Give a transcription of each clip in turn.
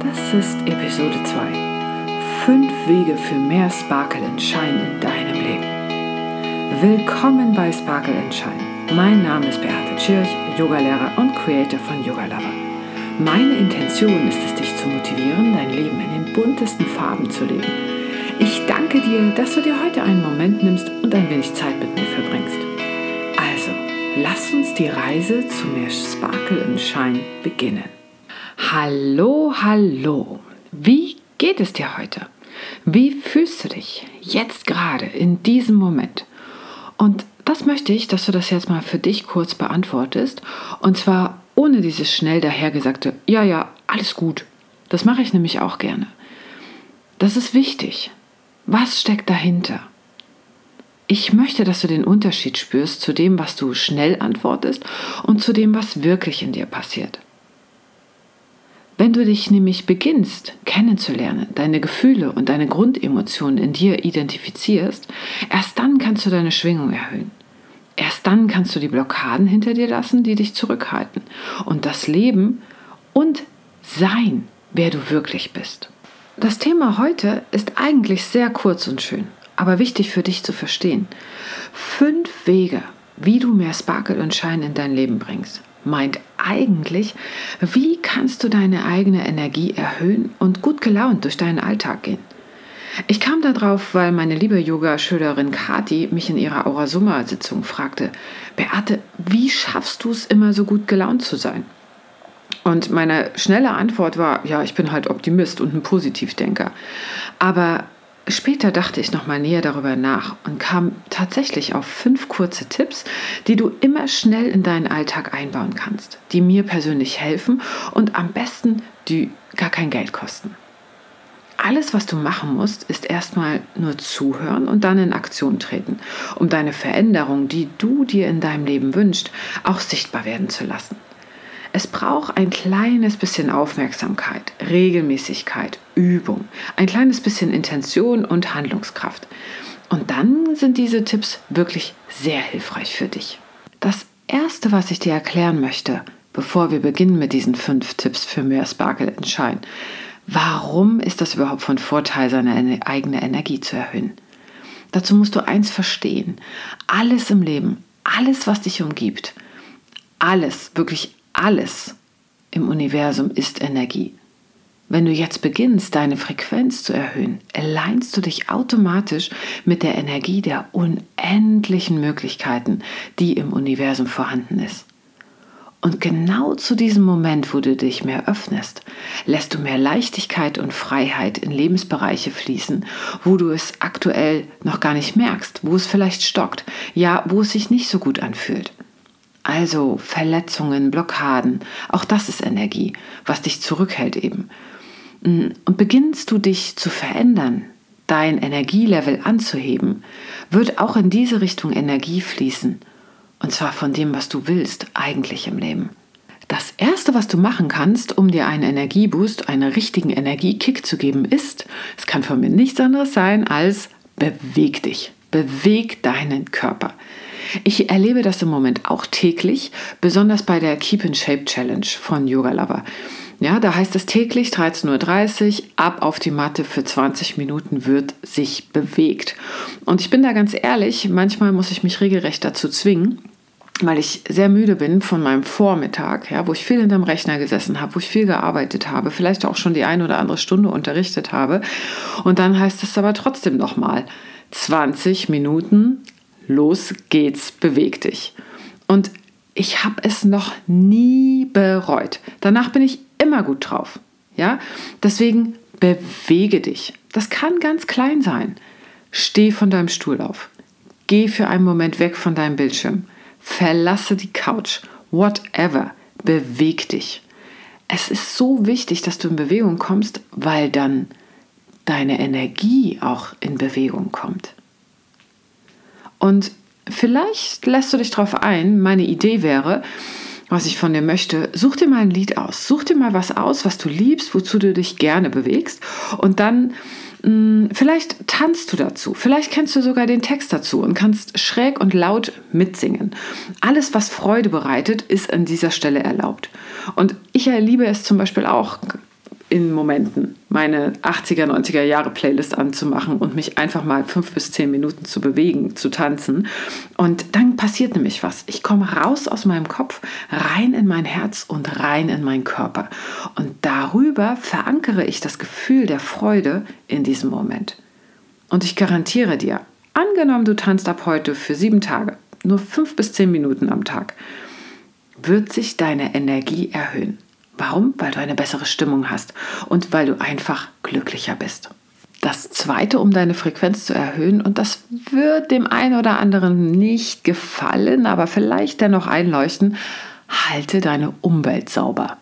Das ist Episode 2. Fünf Wege für mehr Sparkle und Shine in deinem Leben. Willkommen bei Sparkle and Shine. Mein Name ist Beate Tschirch, Yogalehrer und Creator von Yoga Lover. Meine Intention ist es, dich zu motivieren, dein Leben in den buntesten Farben zu leben. Ich danke dir, dass du dir heute einen Moment nimmst und ein wenig Zeit mit mir verbringst. Also, lass uns die Reise zu mehr Sparkle und Shine beginnen. Hallo, hallo. Wie geht es dir heute? Wie fühlst du dich jetzt gerade in diesem Moment? Und das möchte ich, dass du das jetzt mal für dich kurz beantwortest. Und zwar ohne dieses schnell dahergesagte, ja, ja, alles gut. Das mache ich nämlich auch gerne. Das ist wichtig. Was steckt dahinter? Ich möchte, dass du den Unterschied spürst zu dem, was du schnell antwortest und zu dem, was wirklich in dir passiert. Wenn du dich nämlich beginnst kennenzulernen, deine Gefühle und deine Grundemotionen in dir identifizierst, erst dann kannst du deine Schwingung erhöhen. Erst dann kannst du die Blockaden hinter dir lassen, die dich zurückhalten und das Leben und sein, wer du wirklich bist. Das Thema heute ist eigentlich sehr kurz und schön, aber wichtig für dich zu verstehen. Fünf Wege, wie du mehr Sparkle und Schein in dein Leben bringst meint eigentlich, wie kannst du deine eigene Energie erhöhen und gut gelaunt durch deinen Alltag gehen. Ich kam darauf, weil meine liebe Yoga-Schülerin Kati mich in ihrer Aura Summa-Sitzung fragte, Beate, wie schaffst du es immer so gut gelaunt zu sein? Und meine schnelle Antwort war, ja, ich bin halt Optimist und ein Positivdenker. Aber Später dachte ich nochmal näher darüber nach und kam tatsächlich auf fünf kurze Tipps, die du immer schnell in deinen Alltag einbauen kannst, die mir persönlich helfen und am besten die gar kein Geld kosten. Alles, was du machen musst, ist erstmal nur zuhören und dann in Aktion treten, um deine Veränderung, die du dir in deinem Leben wünschst, auch sichtbar werden zu lassen. Es braucht ein kleines bisschen Aufmerksamkeit, Regelmäßigkeit, Übung, ein kleines bisschen Intention und Handlungskraft. Und dann sind diese Tipps wirklich sehr hilfreich für dich. Das Erste, was ich dir erklären möchte, bevor wir beginnen mit diesen fünf Tipps für mehr Sparkle in Schein, warum ist das überhaupt von Vorteil, seine eigene Energie zu erhöhen? Dazu musst du eins verstehen. Alles im Leben, alles, was dich umgibt, alles, wirklich alles im Universum ist Energie. Wenn du jetzt beginnst, deine Frequenz zu erhöhen, alleinst du dich automatisch mit der Energie der unendlichen Möglichkeiten, die im Universum vorhanden ist. Und genau zu diesem Moment, wo du dich mehr öffnest, lässt du mehr Leichtigkeit und Freiheit in Lebensbereiche fließen, wo du es aktuell noch gar nicht merkst, wo es vielleicht stockt, ja, wo es sich nicht so gut anfühlt. Also Verletzungen, Blockaden, auch das ist Energie, was dich zurückhält eben. Mm, und beginnst du dich zu verändern, dein Energielevel anzuheben, wird auch in diese Richtung Energie fließen. Und zwar von dem, was du willst, eigentlich im Leben. Das Erste, was du machen kannst, um dir einen Energieboost, einen richtigen Energiekick zu geben, ist, es kann von mir nichts anderes sein als beweg dich. Beweg deinen Körper. Ich erlebe das im Moment auch täglich, besonders bei der Keep in Shape Challenge von Yoga Lover. Ja, da heißt es täglich 13.30 Uhr, ab auf die Matte für 20 Minuten wird sich bewegt. Und ich bin da ganz ehrlich, manchmal muss ich mich regelrecht dazu zwingen, weil ich sehr müde bin von meinem Vormittag, ja, wo ich viel hinterm Rechner gesessen habe, wo ich viel gearbeitet habe, vielleicht auch schon die eine oder andere Stunde unterrichtet habe. Und dann heißt es aber trotzdem nochmal 20 Minuten los geht's, beweg dich. Und ich habe es noch nie bereut. Danach bin ich immer gut drauf. Ja, deswegen bewege dich. Das kann ganz klein sein. Steh von deinem Stuhl auf. Geh für einen Moment weg von deinem Bildschirm. Verlasse die Couch. Whatever. Beweg dich. Es ist so wichtig, dass du in Bewegung kommst, weil dann deine Energie auch in Bewegung kommt. Und vielleicht lässt du dich darauf ein, meine Idee wäre, was ich von dir möchte, such dir mal ein Lied aus. Such dir mal was aus, was du liebst, wozu du dich gerne bewegst. Und dann mh, hm, vielleicht tanzt du dazu. Vielleicht kennst du sogar den Text dazu und kannst schräg und laut mitsingen. Alles, was Freude bereitet, ist an dieser Stelle erlaubt. Und ich liebe es zum Beispiel auch, in Momenten meine 80er, 90er Jahre Playlist anzumachen und mich einfach mal fünf bis zehn Minuten zu bewegen, zu tanzen. Und dann passiert nämlich was. Ich komme raus aus meinem Kopf, rein in mein Herz und rein in meinen Körper. Und darüber verankere ich das Gefühl der Freude in diesem Moment. Und ich garantiere dir, angenommen du tanzt ab heute für sieben Tage, nur fünf bis zehn Minuten am Tag, wird sich deine Energie erhöhen. Warum? Weil du eine bessere Stimmung hast und weil du einfach glücklicher bist. Das zweite, um deine Frequenz zu erhöhen, und das wird dem einen oder anderen nicht gefallen, aber vielleicht dennoch einleuchten, halte deine Umwelt sauber.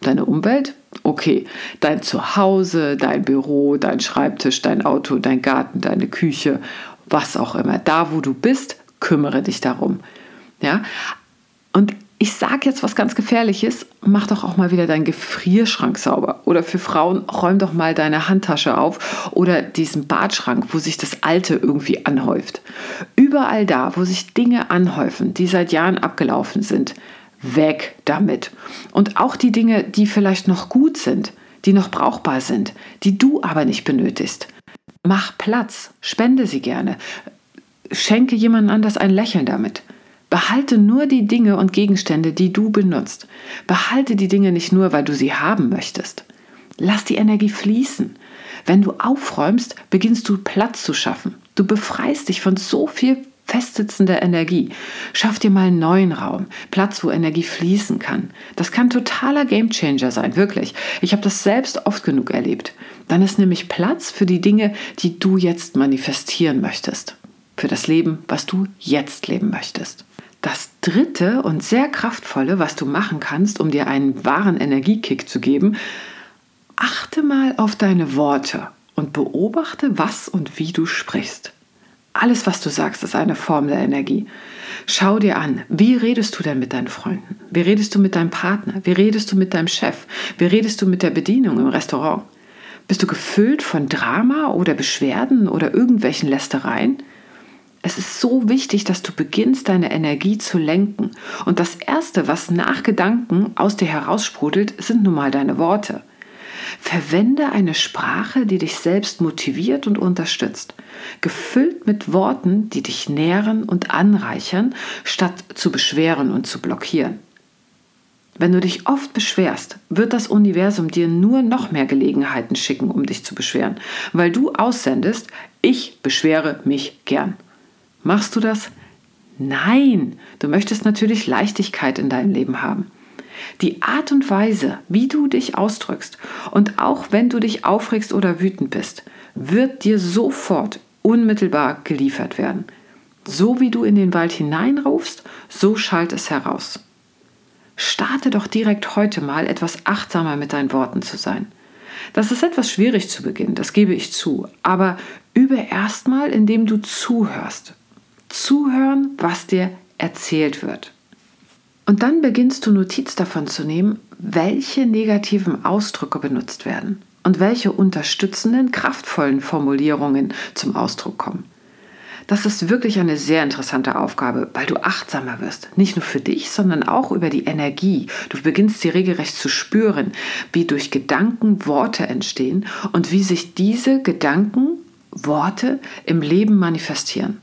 Deine Umwelt? Okay, dein Zuhause, dein Büro, dein Schreibtisch, dein Auto, dein Garten, deine Küche, was auch immer. Da, wo du bist, kümmere dich darum. Ja? Und ich sage jetzt was ganz Gefährliches, mach doch auch mal wieder deinen Gefrierschrank sauber. Oder für Frauen, räum doch mal deine Handtasche auf oder diesen Badschrank, wo sich das Alte irgendwie anhäuft. Überall da, wo sich Dinge anhäufen, die seit Jahren abgelaufen sind, weg damit. Und auch die Dinge, die vielleicht noch gut sind, die noch brauchbar sind, die du aber nicht benötigst. Mach Platz, spende sie gerne, schenke jemandem anders ein Lächeln damit. Behalte nur die Dinge und Gegenstände, die du benutzt. Behalte die Dinge nicht nur, weil du sie haben möchtest. Lass die Energie fließen. Wenn du aufräumst, beginnst du Platz zu schaffen. Du befreist dich von so viel festsitzender Energie. Schaff dir mal einen neuen Raum, Platz, wo Energie fließen kann. Das kann totaler Gamechanger sein, wirklich. Ich habe das selbst oft genug erlebt. Dann ist nämlich Platz für die Dinge, die du jetzt manifestieren möchtest. Für das Leben, was du jetzt leben möchtest. Das dritte und sehr kraftvolle, was du machen kannst, um dir einen wahren Energiekick zu geben, achte mal auf deine Worte und beobachte, was und wie du sprichst. Alles, was du sagst, ist eine Form der Energie. Schau dir an, wie redest du denn mit deinen Freunden? Wie redest du mit deinem Partner? Wie redest du mit deinem Chef? Wie redest du mit der Bedienung im Restaurant? Bist du gefüllt von Drama oder Beschwerden oder irgendwelchen Lästereien? Es ist so wichtig, dass du beginnst, deine Energie zu lenken. Und das Erste, was nach Gedanken aus dir heraussprudelt, sind nun mal deine Worte. Verwende eine Sprache, die dich selbst motiviert und unterstützt, gefüllt mit Worten, die dich nähren und anreichern, statt zu beschweren und zu blockieren. Wenn du dich oft beschwerst, wird das Universum dir nur noch mehr Gelegenheiten schicken, um dich zu beschweren, weil du aussendest, ich beschwere mich gern. Machst du das? Nein, du möchtest natürlich Leichtigkeit in deinem Leben haben. Die Art und Weise, wie du dich ausdrückst und auch wenn du dich aufregst oder wütend bist, wird dir sofort unmittelbar geliefert werden. So wie du in den Wald hineinrufst, so schallt es heraus. Starte doch direkt heute mal etwas achtsamer mit deinen Worten zu sein. Das ist etwas schwierig zu Beginn, das gebe ich zu, aber übe erstmal, indem du zuhörst zuhören, was dir erzählt wird. Und dann beginnst du Notiz davon zu nehmen, welche negativen Ausdrücke benutzt werden und welche unterstützenden, kraftvollen Formulierungen zum Ausdruck kommen. Das ist wirklich eine sehr interessante Aufgabe, weil du achtsamer wirst. Nicht nur für dich, sondern auch über die Energie. Du beginnst sie regelrecht zu spüren, wie durch Gedanken Worte entstehen und wie sich diese Gedanken, Worte im Leben manifestieren.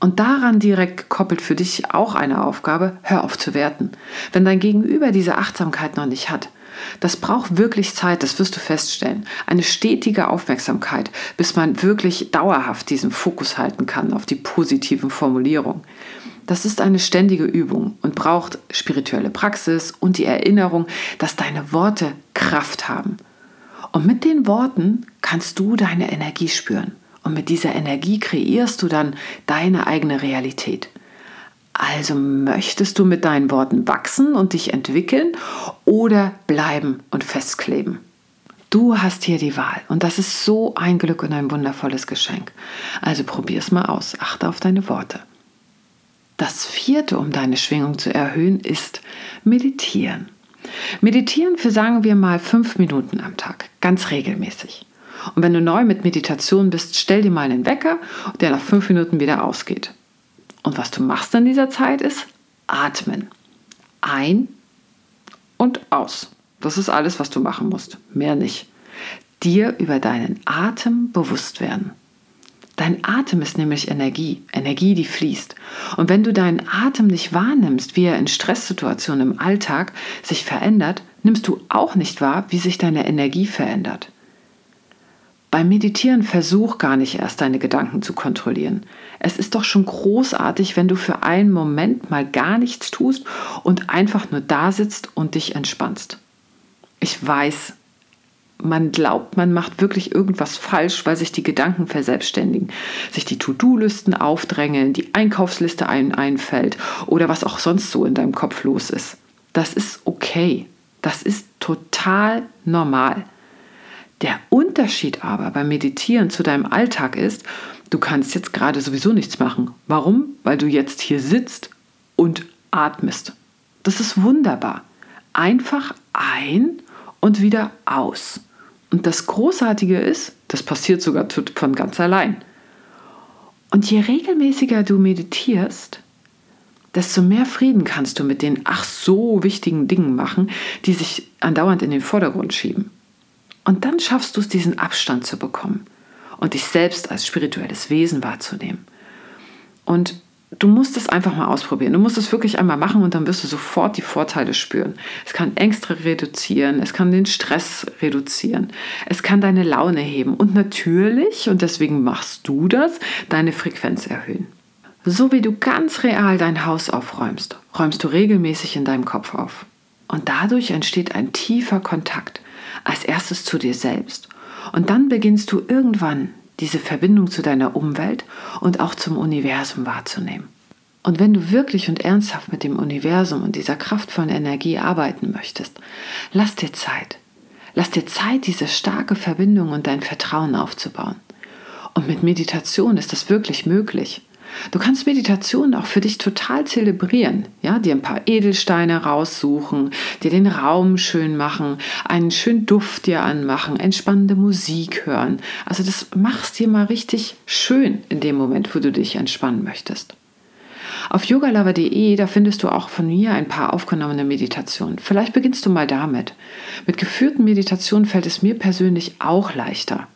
Und daran direkt gekoppelt für dich auch eine Aufgabe, hör auf zu werten. Wenn dein Gegenüber diese Achtsamkeit noch nicht hat, das braucht wirklich Zeit, das wirst du feststellen. Eine stetige Aufmerksamkeit, bis man wirklich dauerhaft diesen Fokus halten kann auf die positiven Formulierungen. Das ist eine ständige Übung und braucht spirituelle Praxis und die Erinnerung, dass deine Worte Kraft haben. Und mit den Worten kannst du deine Energie spüren. Und mit dieser Energie kreierst du dann deine eigene Realität. Also möchtest du mit deinen Worten wachsen und dich entwickeln oder bleiben und festkleben? Du hast hier die Wahl und das ist so ein Glück und ein wundervolles Geschenk. Also probier es mal aus, achte auf deine Worte. Das vierte, um deine Schwingung zu erhöhen, ist meditieren. Meditieren für sagen wir mal fünf Minuten am Tag, ganz regelmäßig. Und wenn du neu mit Meditation bist, stell dir mal einen Wecker, der nach fünf Minuten wieder ausgeht. Und was du machst in dieser Zeit ist atmen. Ein und aus. Das ist alles, was du machen musst. Mehr nicht. Dir über deinen Atem bewusst werden. Dein Atem ist nämlich Energie, Energie, die fließt. Und wenn du deinen Atem nicht wahrnimmst, wie er in Stresssituationen im Alltag sich verändert, nimmst du auch nicht wahr, wie sich deine Energie verändert. Beim Meditieren versuch gar nicht erst deine Gedanken zu kontrollieren. Es ist doch schon großartig, wenn du für einen Moment mal gar nichts tust und einfach nur da sitzt und dich entspannst. Ich weiß, man glaubt, man macht wirklich irgendwas falsch, weil sich die Gedanken verselbstständigen, sich die To-Do-Listen aufdrängeln, die Einkaufsliste einem einfällt oder was auch sonst so in deinem Kopf los ist. Das ist okay. Das ist total normal. Der Unterschied aber beim Meditieren zu deinem Alltag ist, du kannst jetzt gerade sowieso nichts machen. Warum? Weil du jetzt hier sitzt und atmest. Das ist wunderbar. Einfach ein und wieder aus. Und das Großartige ist, das passiert sogar von ganz allein. Und je regelmäßiger du meditierst, desto mehr Frieden kannst du mit den ach so wichtigen Dingen machen, die sich andauernd in den Vordergrund schieben. Und dann schaffst du es, diesen Abstand zu bekommen und dich selbst als spirituelles Wesen wahrzunehmen. Und du musst es einfach mal ausprobieren. Du musst es wirklich einmal machen und dann wirst du sofort die Vorteile spüren. Es kann Ängste reduzieren, es kann den Stress reduzieren, es kann deine Laune heben und natürlich, und deswegen machst du das, deine Frequenz erhöhen. So wie du ganz real dein Haus aufräumst, räumst du regelmäßig in deinem Kopf auf. Und dadurch entsteht ein tiefer Kontakt, als erstes zu dir selbst. Und dann beginnst du irgendwann diese Verbindung zu deiner Umwelt und auch zum Universum wahrzunehmen. Und wenn du wirklich und ernsthaft mit dem Universum und dieser kraftvollen Energie arbeiten möchtest, lass dir Zeit. Lass dir Zeit, diese starke Verbindung und dein Vertrauen aufzubauen. Und mit Meditation ist das wirklich möglich. Du kannst Meditation auch für dich total zelebrieren, ja, dir ein paar Edelsteine raussuchen, dir den Raum schön machen, einen schönen Duft dir anmachen, entspannende Musik hören. Also das machst dir mal richtig schön in dem Moment, wo du dich entspannen möchtest. Auf yogalover.de, da findest du auch von mir ein paar aufgenommene Meditationen. Vielleicht beginnst du mal damit. Mit geführten Meditationen fällt es mir persönlich auch leichter.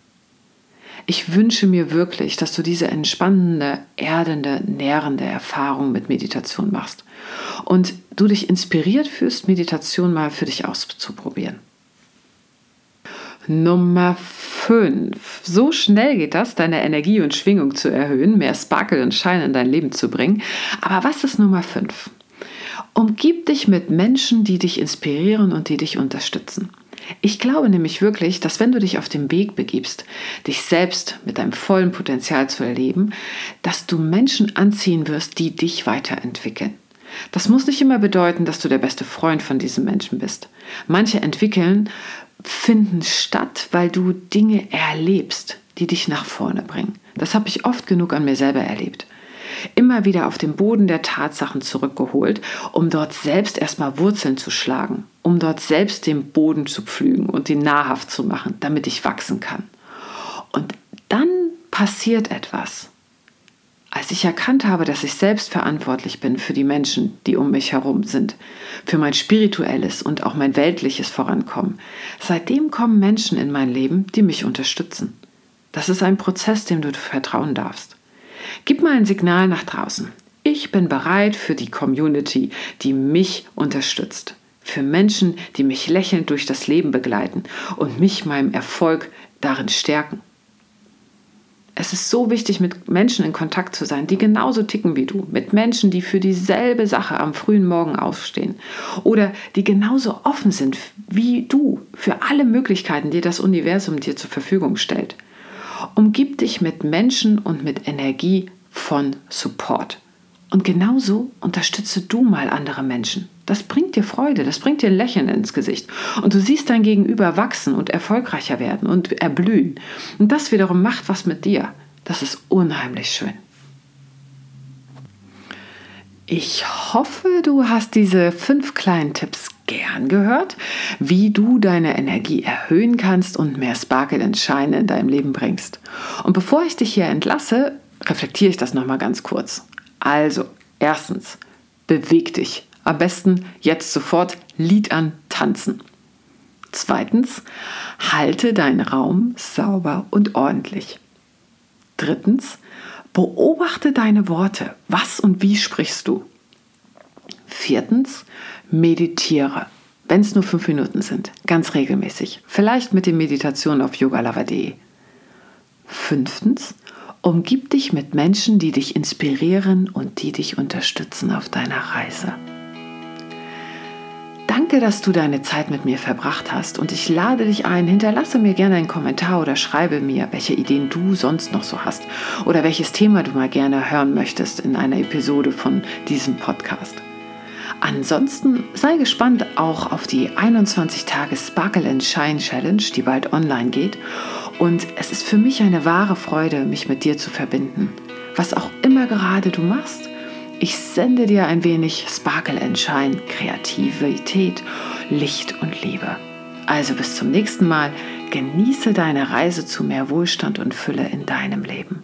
Ich wünsche mir wirklich, dass du diese entspannende, erdende, nährende Erfahrung mit Meditation machst und du dich inspiriert fühlst, Meditation mal für dich auszuprobieren. Nummer 5. So schnell geht das, deine Energie und Schwingung zu erhöhen, mehr Sparkle und Schein in dein Leben zu bringen. Aber was ist Nummer 5? Umgib dich mit Menschen, die dich inspirieren und die dich unterstützen. Ich glaube nämlich wirklich, dass wenn du dich auf den Weg begibst, dich selbst mit deinem vollen Potenzial zu erleben, dass du Menschen anziehen wirst, die dich weiterentwickeln. Das muss nicht immer bedeuten, dass du der beste Freund von diesem Menschen bist. Manche entwickeln finden statt, weil du Dinge erlebst, die dich nach vorne bringen. Das habe ich oft genug an mir selber erlebt immer wieder auf den Boden der Tatsachen zurückgeholt, um dort selbst erstmal Wurzeln zu schlagen, um dort selbst den Boden zu pflügen und ihn nahrhaft zu machen, damit ich wachsen kann. Und dann passiert etwas. Als ich erkannt habe, dass ich selbst verantwortlich bin für die Menschen, die um mich herum sind, für mein spirituelles und auch mein weltliches Vorankommen, seitdem kommen Menschen in mein Leben, die mich unterstützen. Das ist ein Prozess, dem du vertrauen darfst. Gib mal ein Signal nach draußen. Ich bin bereit für die Community, die mich unterstützt. Für Menschen, die mich lächelnd durch das Leben begleiten und mich meinem Erfolg darin stärken. Es ist so wichtig, mit Menschen in Kontakt zu sein, die genauso ticken wie du. Mit Menschen, die für dieselbe Sache am frühen Morgen aufstehen. Oder die genauso offen sind wie du für alle Möglichkeiten, die das Universum dir zur Verfügung stellt. Umgib dich mit Menschen und mit Energie von Support. Und genauso unterstütze du mal andere Menschen. Das bringt dir Freude, das bringt dir Lächeln ins Gesicht. Und du siehst dein Gegenüber wachsen und erfolgreicher werden und erblühen. Und das wiederum macht was mit dir. Das ist unheimlich schön. Ich hoffe, du hast diese fünf kleinen Tipps gern gehört, wie du deine Energie erhöhen kannst und mehr Sparkle und Shine in deinem Leben bringst. Und bevor ich dich hier entlasse, reflektiere ich das nochmal ganz kurz. Also, erstens, beweg dich. Am besten jetzt sofort Lied an, tanzen. Zweitens, halte deinen Raum sauber und ordentlich. Drittens, beobachte deine Worte. Was und wie sprichst du? Viertens, meditiere. Wenn es nur fünf Minuten sind, ganz regelmäßig. Vielleicht mit den Meditationen auf yogalava.de. Fünftens, umgib dich mit Menschen, die dich inspirieren und die dich unterstützen auf deiner Reise. Danke, dass du deine Zeit mit mir verbracht hast und ich lade dich ein, hinterlasse mir gerne einen Kommentar oder schreibe mir, welche Ideen du sonst noch so hast oder welches Thema du mal gerne hören möchtest in einer Episode von diesem Podcast. Ansonsten sei gespannt auch auf die 21 Tage Sparkle and Shine Challenge, die bald online geht. Und es ist für mich eine wahre Freude, mich mit dir zu verbinden. Was auch immer gerade du machst, ich sende dir ein wenig Sparkle and Shine, Kreativität, Licht und Liebe. Also bis zum nächsten Mal. Genieße deine Reise zu mehr Wohlstand und Fülle in deinem Leben.